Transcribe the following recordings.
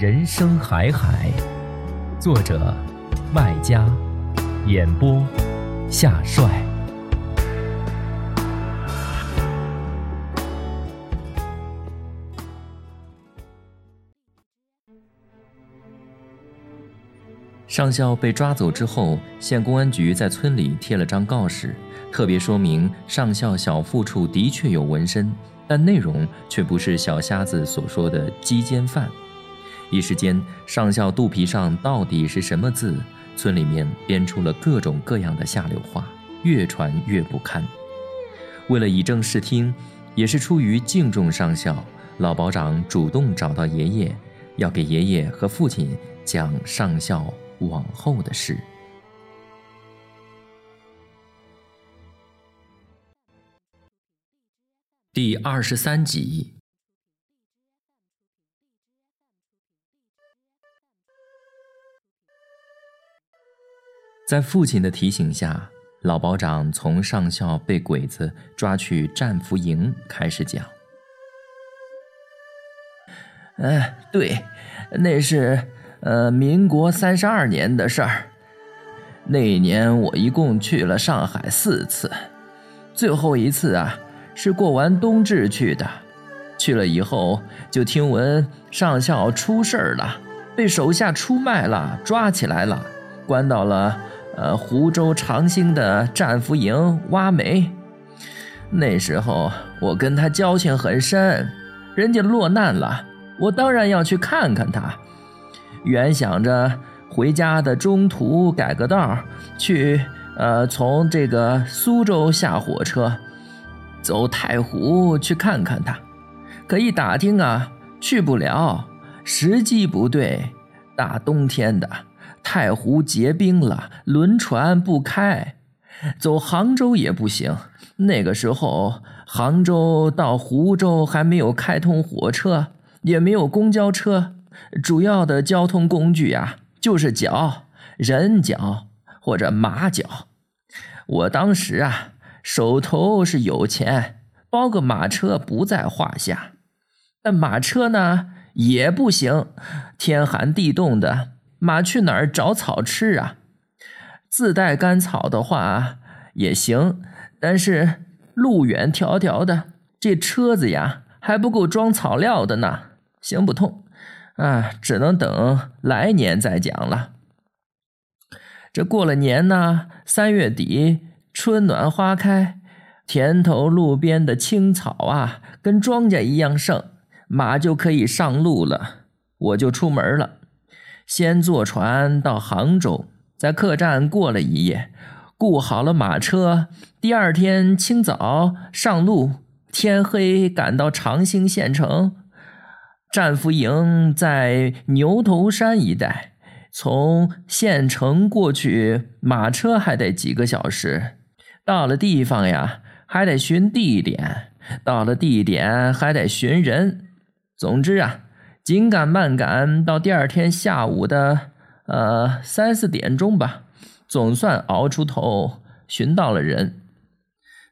人生海海，作者麦家，演播夏帅。上校被抓走之后，县公安局在村里贴了张告示，特别说明上校小腹处的确有纹身，但内容却不是小瞎子所说的鸡奸犯。一时间，上校肚皮上到底是什么字？村里面编出了各种各样的下流话，越传越不堪。为了以正视听，也是出于敬重上校，老保长主动找到爷爷，要给爷爷和父亲讲上校往后的事。第二十三集。在父亲的提醒下，老保长从上校被鬼子抓去战俘营开始讲。哎，对，那是呃民国三十二年的事儿。那一年我一共去了上海四次，最后一次啊是过完冬至去的。去了以后就听闻上校出事儿了，被手下出卖了，抓起来了，关到了。呃，湖州长兴的战俘营挖煤，那时候我跟他交情很深，人家落难了，我当然要去看看他。原想着回家的中途改个道去，呃，从这个苏州下火车，走太湖去看看他。可一打听啊，去不了，时机不对，大冬天的。太湖结冰了，轮船不开，走杭州也不行。那个时候，杭州到湖州还没有开通火车，也没有公交车，主要的交通工具呀，就是脚、人脚或者马脚。我当时啊，手头是有钱，包个马车不在话下。但马车呢也不行，天寒地冻的。马去哪儿找草吃啊？自带干草的话也行，但是路远迢迢的，这车子呀还不够装草料的呢，行不通啊，只能等来年再讲了。这过了年呢，三月底春暖花开，田头路边的青草啊，跟庄稼一样盛，马就可以上路了，我就出门了。先坐船到杭州，在客栈过了一夜，雇好了马车。第二天清早上路，天黑赶到长兴县城。战俘营在牛头山一带，从县城过去，马车还得几个小时。到了地方呀，还得寻地点；到了地点，还得寻人。总之啊。紧赶慢赶，到第二天下午的呃三四点钟吧，总算熬出头，寻到了人。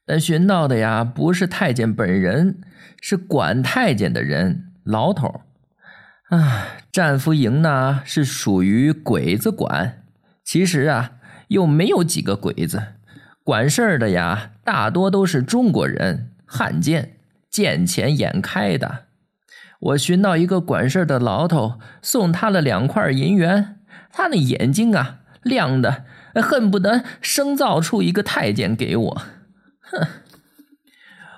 但寻到的呀，不是太监本人，是管太监的人，牢头啊，战俘营呢是属于鬼子管，其实啊又没有几个鬼子，管事儿的呀大多都是中国人，汉奸，见钱眼开的。我寻到一个管事的牢头，送他了两块银元。他那眼睛啊，亮的恨不得生造出一个太监给我。哼！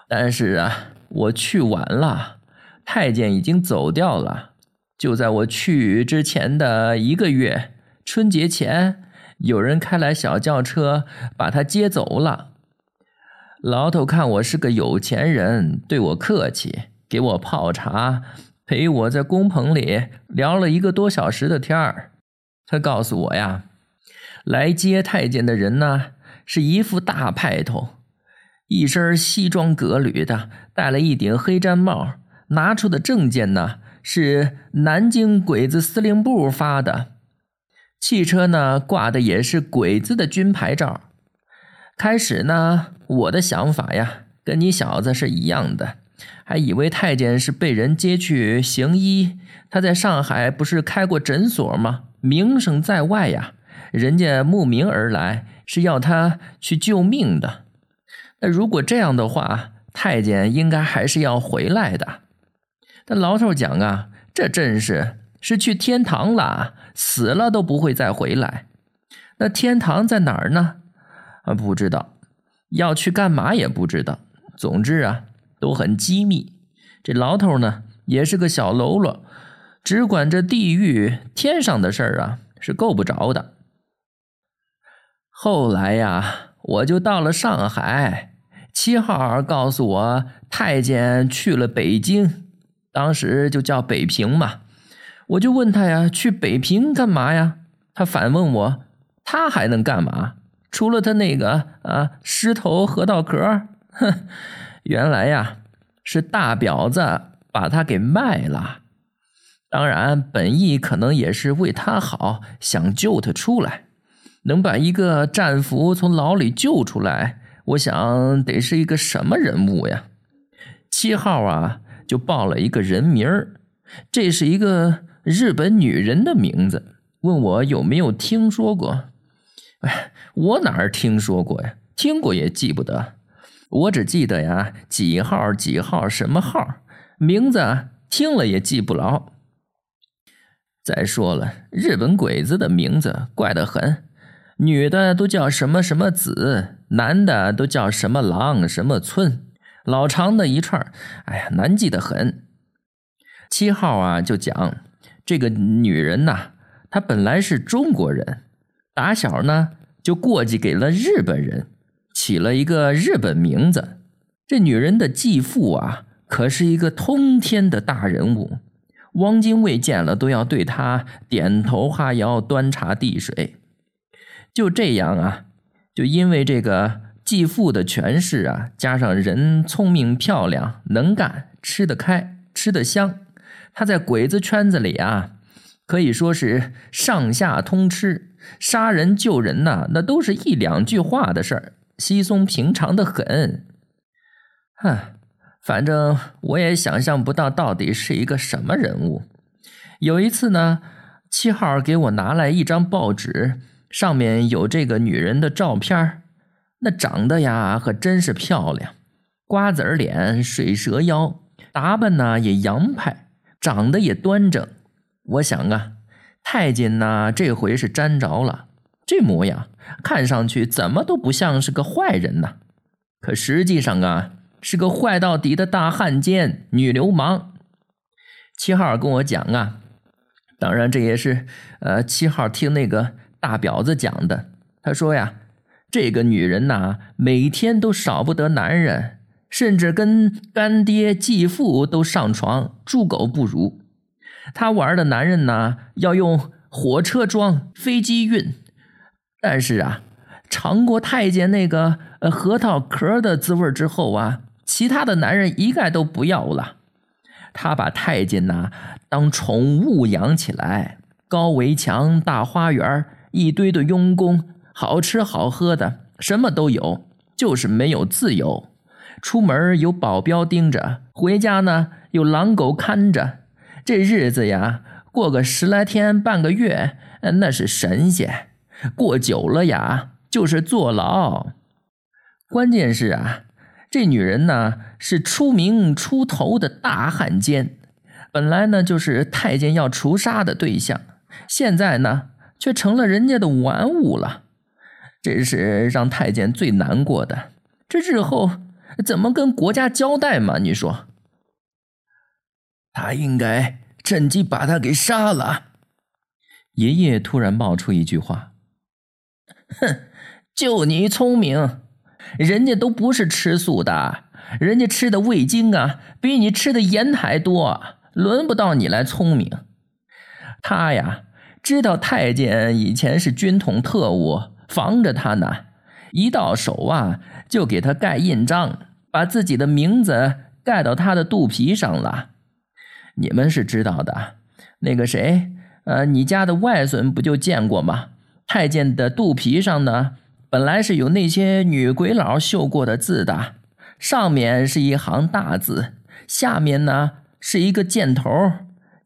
但是啊，我去晚了，太监已经走掉了。就在我去之前的一个月，春节前，有人开来小轿车把他接走了。老头看我是个有钱人，对我客气，给我泡茶，陪我在工棚里聊了一个多小时的天儿。他告诉我呀，来接太监的人呢，是一副大派头，一身西装革履的，戴了一顶黑毡帽，拿出的证件呢是南京鬼子司令部发的，汽车呢挂的也是鬼子的军牌照。开始呢，我的想法呀，跟你小子是一样的，还以为太监是被人接去行医。他在上海不是开过诊所吗？名声在外呀，人家慕名而来，是要他去救命的。那如果这样的话，太监应该还是要回来的。但老头讲啊，这阵势是去天堂了，死了都不会再回来。那天堂在哪儿呢？啊，不知道，要去干嘛也不知道。总之啊，都很机密。这牢头呢，也是个小喽啰，只管这地狱、天上的事儿啊，是够不着的。后来呀，我就到了上海，七号告诉我，太监去了北京，当时就叫北平嘛。我就问他呀，去北平干嘛呀？他反问我，他还能干嘛？除了他那个啊，狮头核桃壳，哼，原来呀是大婊子把他给卖了。当然，本意可能也是为他好，想救他出来。能把一个战俘从牢里救出来，我想得是一个什么人物呀？七号啊，就报了一个人名儿，这是一个日本女人的名字，问我有没有听说过。哎，我哪儿听说过呀？听过也记不得，我只记得呀，几号几号什么号，名字听了也记不牢。再说了，日本鬼子的名字怪得很，女的都叫什么什么子，男的都叫什么郎什么村，老长的一串，哎呀，难记得很。七号啊，就讲这个女人呐，她本来是中国人。打小呢，就过继给了日本人，起了一个日本名字。这女人的继父啊，可是一个通天的大人物，汪精卫见了都要对他点头哈腰、端茶递水。就这样啊，就因为这个继父的权势啊，加上人聪明漂亮、能干、吃得开、吃得香，他在鬼子圈子里啊，可以说是上下通吃。杀人救人呐，那都是一两句话的事儿，稀松平常的很。哼，反正我也想象不到到底是一个什么人物。有一次呢，七号给我拿来一张报纸，上面有这个女人的照片那长得呀可真是漂亮，瓜子脸，水蛇腰，打扮呢也洋派，长得也端正。我想啊。太监呐，这回是沾着了。这模样看上去怎么都不像是个坏人呢，可实际上啊，是个坏到底的大汉奸、女流氓。七号跟我讲啊，当然这也是呃七号听那个大婊子讲的。他说呀，这个女人呐，每天都少不得男人，甚至跟干爹、继父都上床，猪狗不如。他玩的男人呢，要用火车装、飞机运，但是啊，尝过太监那个呃核桃壳的滋味之后啊，其他的男人一概都不要了。他把太监呐当宠物养起来，高围墙、大花园，一堆的佣工，好吃好喝的，什么都有，就是没有自由。出门有保镖盯着，回家呢有狼狗看着。这日子呀，过个十来天、半个月，那是神仙；过久了呀，就是坐牢。关键是啊，这女人呢是出名出头的大汉奸，本来呢就是太监要除杀的对象，现在呢却成了人家的玩物了，这是让太监最难过的。这日后怎么跟国家交代嘛？你说？他应该趁机把他给杀了。爷爷突然冒出一句话：“哼，就你聪明，人家都不是吃素的。”人家吃的味精啊，比你吃的盐还多，轮不到你来聪明。他呀，知道太监以前是军统特务，防着他呢。一到手啊，就给他盖印章，把自己的名字盖到他的肚皮上了。你们是知道的，那个谁，呃，你家的外孙不就见过吗？太监的肚皮上呢，本来是有那些女鬼佬绣过的字的。上面是一行大字，下面呢是一个箭头，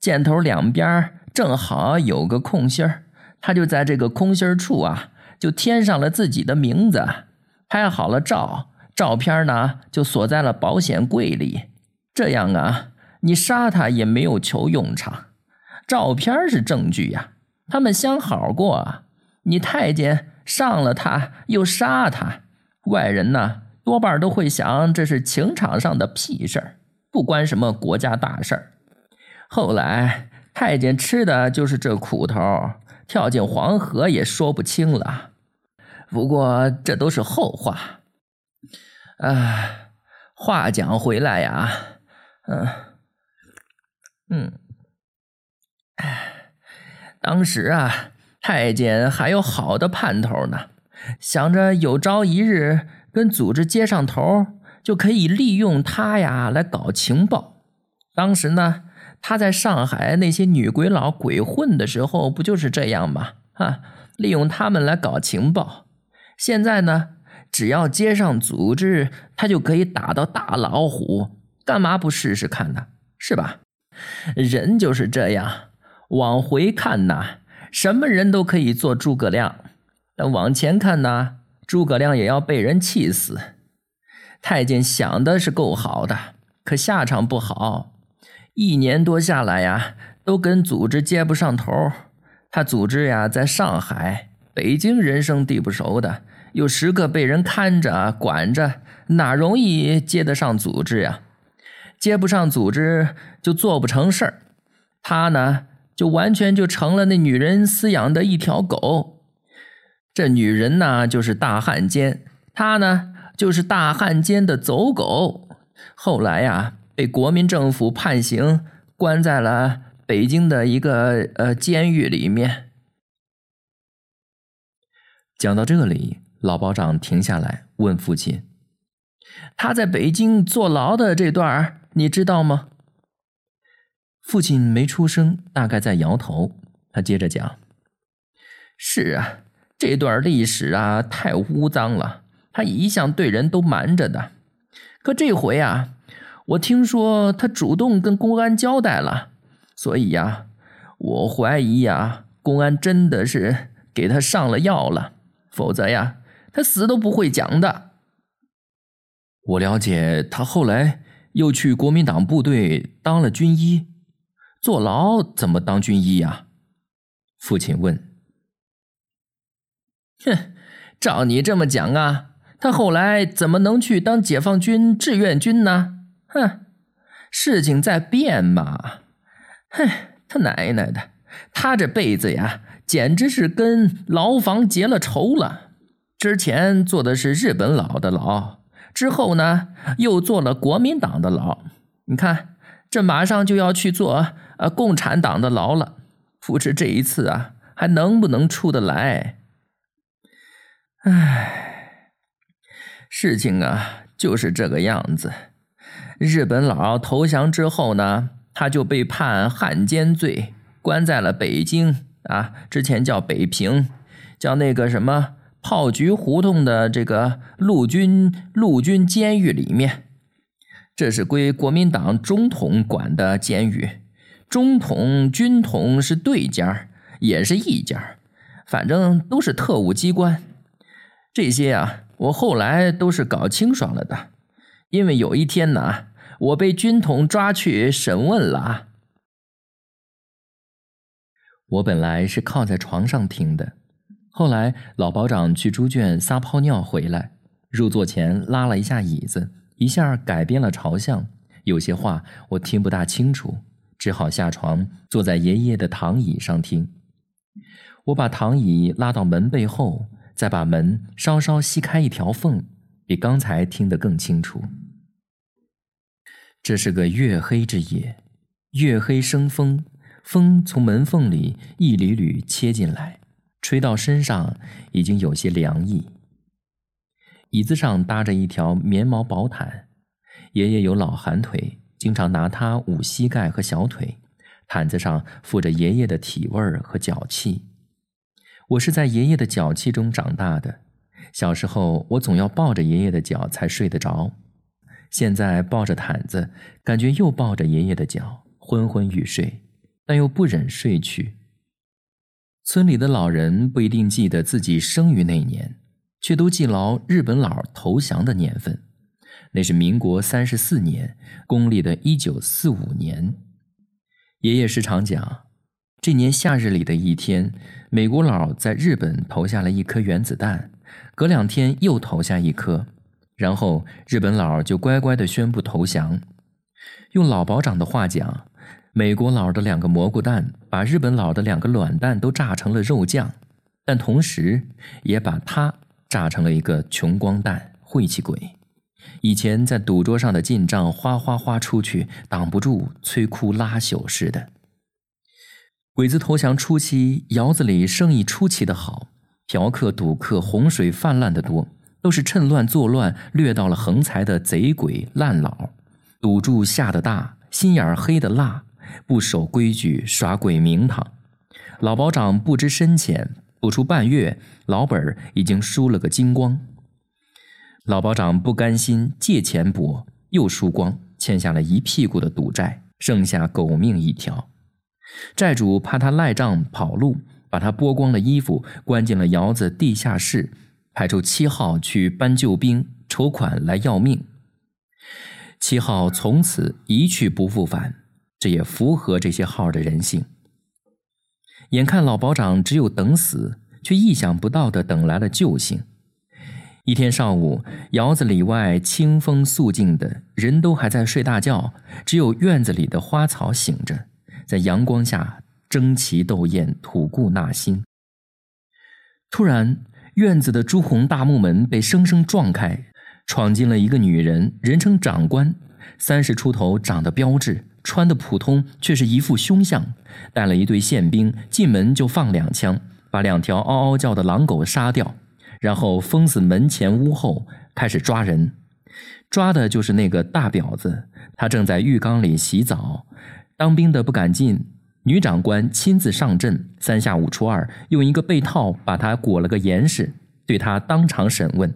箭头两边正好有个空心儿，他就在这个空心儿处啊，就添上了自己的名字，拍好了照，照片呢就锁在了保险柜里，这样啊，你杀他也没有求用场，照片是证据呀，他们相好过啊，你太监上了他又杀他，外人呢？多半都会想，这是情场上的屁事儿，不关什么国家大事儿。后来太监吃的就是这苦头，跳进黄河也说不清了。不过这都是后话。啊，话讲回来呀，嗯嗯，哎，当时啊，太监还有好的盼头呢，想着有朝一日。跟组织接上头，就可以利用他呀来搞情报。当时呢，他在上海那些女鬼佬鬼混的时候，不就是这样吗？啊，利用他们来搞情报。现在呢，只要接上组织，他就可以打到大老虎。干嘛不试试看呢？是吧？人就是这样，往回看呐，什么人都可以做诸葛亮；但往前看呢？诸葛亮也要被人气死。太监想的是够好的，可下场不好。一年多下来呀，都跟组织接不上头。他组织呀，在上海、北京人生地不熟的，又时刻被人看着管着，哪容易接得上组织呀？接不上组织，就做不成事儿。他呢，就完全就成了那女人饲养的一条狗。这女人呢，就是大汉奸，他呢，就是大汉奸的走狗。后来呀，被国民政府判刑，关在了北京的一个呃监狱里面。讲到这里，老保长停下来问父亲：“他在北京坐牢的这段你知道吗？”父亲没出声，大概在摇头。他接着讲：“是啊。”这段历史啊，太污脏了。他一向对人都瞒着的，可这回啊，我听说他主动跟公安交代了，所以呀，我怀疑呀，公安真的是给他上了药了，否则呀，他死都不会讲的。我了解，他后来又去国民党部队当了军医，坐牢怎么当军医呀？父亲问。哼，照你这么讲啊，他后来怎么能去当解放军志愿军呢？哼，事情在变嘛。哼，他奶奶的，他这辈子呀，简直是跟牢房结了仇了。之前坐的是日本佬的牢，之后呢，又坐了国民党的牢。你看，这马上就要去做呃共产党的牢了。不知这一次啊，还能不能出得来？唉，事情啊就是这个样子。日本佬投降之后呢，他就被判汉奸罪，关在了北京啊，之前叫北平，叫那个什么炮局胡同的这个陆军陆军监狱里面。这是归国民党中统管的监狱，中统军统是对家，也是一家，反正都是特务机关。这些啊，我后来都是搞清爽了的，因为有一天呢，我被军统抓去审问了啊，我本来是靠在床上听的，后来老保长去猪圈撒泡尿回来，入座前拉了一下椅子，一下改变了朝向，有些话我听不大清楚，只好下床坐在爷爷的躺椅上听。我把躺椅拉到门背后，再把门稍稍吸开一条缝，比刚才听得更清楚。这是个月黑之夜，月黑生风。风从门缝里一缕缕切进来，吹到身上已经有些凉意。椅子上搭着一条棉毛薄毯，爷爷有老寒腿，经常拿它捂膝盖和小腿。毯子上附着爷爷的体味儿和脚气。我是在爷爷的脚气中长大的，小时候我总要抱着爷爷的脚才睡得着。现在抱着毯子，感觉又抱着爷爷的脚，昏昏欲睡。但又不忍睡去。村里的老人不一定记得自己生于那年，却都记牢日本佬投降的年份。那是民国三十四年，公历的一九四五年。爷爷时常讲，这年夏日里的一天，美国佬在日本投下了一颗原子弹，隔两天又投下一颗，然后日本佬就乖乖地宣布投降。用老保长的话讲。美国佬的两个蘑菇蛋把日本佬的两个卵蛋都炸成了肉酱，但同时也把他炸成了一个穷光蛋、晦气鬼。以前在赌桌上的进账哗哗哗出去，挡不住，摧枯拉朽似的。鬼子投降初期，窑子里生意出奇的好，嫖客、赌客洪水泛滥的多，都是趁乱作乱、掠到了横财的贼鬼烂佬，赌注下的大，心眼黑的辣。不守规矩，耍鬼名堂。老保长不知深浅，不出半月，老本儿已经输了个精光。老保长不甘心，借钱博，又输光，欠下了一屁股的赌债，剩下狗命一条。债主怕他赖账跑路，把他剥光了衣服，关进了窑子地下室，派出七号去搬救兵、筹款来要命。七号从此一去不复返。这也符合这些号的人性。眼看老保长只有等死，却意想不到的等来了救星。一天上午，窑子里外清风肃静的，人都还在睡大觉，只有院子里的花草醒着，在阳光下争奇斗艳，吐故纳新。突然，院子的朱红大木门被生生撞开，闯进了一个女人，人称长官，三十出头，长得标致。穿的普通，却是一副凶相，带了一队宪兵，进门就放两枪，把两条嗷嗷叫的狼狗杀掉，然后封死门前屋后，开始抓人。抓的就是那个大婊子，他正在浴缸里洗澡，当兵的不敢进，女长官亲自上阵，三下五除二，用一个被套把他裹了个严实，对他当场审问。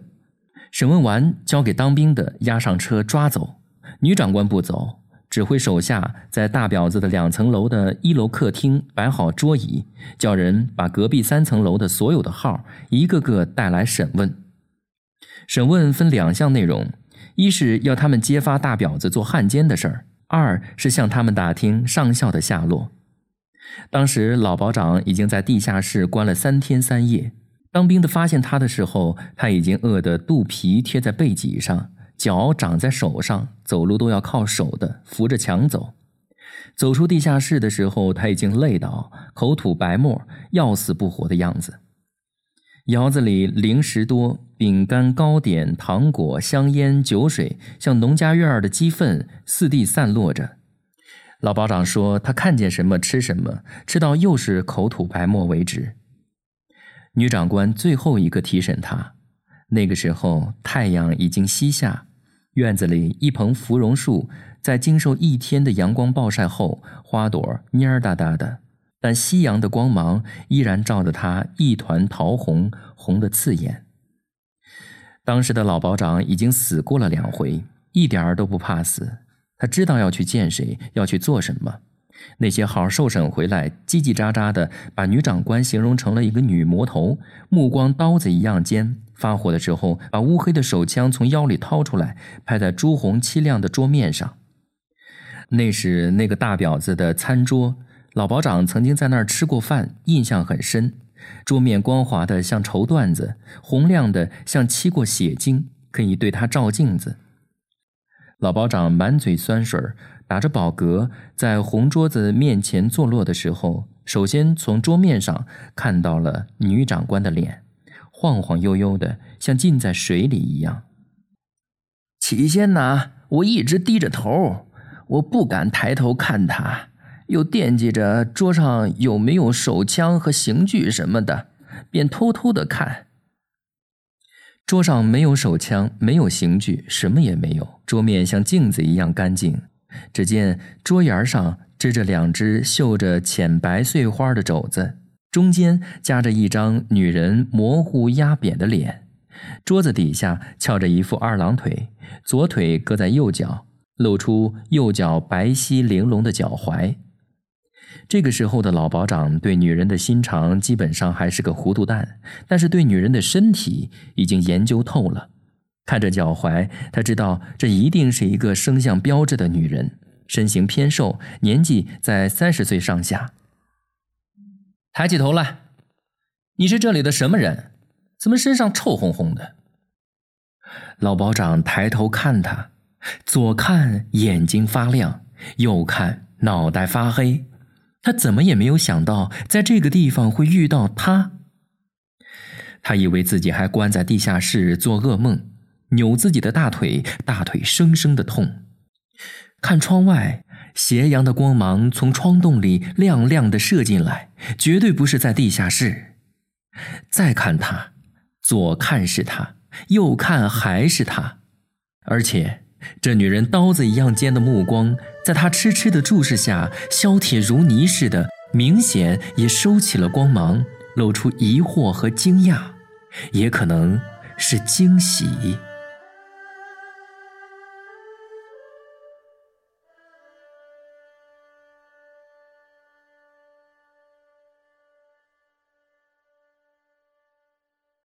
审问完，交给当兵的押上车抓走。女长官不走。指挥手下在大婊子的两层楼的一楼客厅摆好桌椅，叫人把隔壁三层楼的所有的号一个个带来审问。审问分两项内容：一是要他们揭发大婊子做汉奸的事儿；二是向他们打听上校的下落。当时老保长已经在地下室关了三天三夜，当兵的发现他的时候，他已经饿得肚皮贴在背脊上。脚长在手上，走路都要靠手的，扶着墙走。走出地下室的时候，他已经累倒，口吐白沫，要死不活的样子。窑子里零食多，饼干、糕点、糖果、香烟、酒水，像农家院的鸡粪，四地散落着。老保长说：“他看见什么吃什么，吃到又是口吐白沫为止。”女长官最后一个提审他，那个时候太阳已经西下。院子里一盆芙蓉树，在经受一天的阳光暴晒后，花朵蔫儿哒哒的，但夕阳的光芒依然照得它一团桃红，红得刺眼。当时的老保长已经死过了两回，一点儿都不怕死。他知道要去见谁，要去做什么。那些号受审回来，叽叽喳喳的，把女长官形容成了一个女魔头，目光刀子一样尖。发火的时候，把乌黑的手枪从腰里掏出来，拍在朱红漆亮的桌面上。那是那个大婊子的餐桌，老保长曾经在那儿吃过饭，印象很深。桌面光滑的像绸缎子，红亮的像漆过血精，可以对他照镜子。老保长满嘴酸水，打着饱嗝，在红桌子面前坐落的时候，首先从桌面上看到了女长官的脸，晃晃悠悠的，像浸在水里一样。起先呢，我一直低着头，我不敢抬头看他。又惦记着桌上有没有手枪和刑具什么的，便偷偷的看。桌上没有手枪，没有刑具，什么也没有。桌面像镜子一样干净。只见桌沿上支着两只绣着浅白碎花的肘子，中间夹着一张女人模糊压扁的脸。桌子底下翘着一副二郎腿，左腿搁在右脚，露出右脚白皙玲珑的脚踝。这个时候的老保长对女人的心肠基本上还是个糊涂蛋，但是对女人的身体已经研究透了。看着脚踝，他知道这一定是一个生相标致的女人，身形偏瘦，年纪在三十岁上下。抬起头来，你是这里的什么人？怎么身上臭烘烘的？老保长抬头看他，左看眼睛发亮，右看脑袋发黑。他怎么也没有想到，在这个地方会遇到他。他以为自己还关在地下室做噩梦，扭自己的大腿，大腿生生的痛。看窗外，斜阳的光芒从窗洞里亮亮的射进来，绝对不是在地下室。再看他，左看是他，右看还是他，而且。这女人刀子一样尖的目光，在他痴痴的注视下，削铁如泥似的，明显也收起了光芒，露出疑惑和惊讶，也可能是惊喜。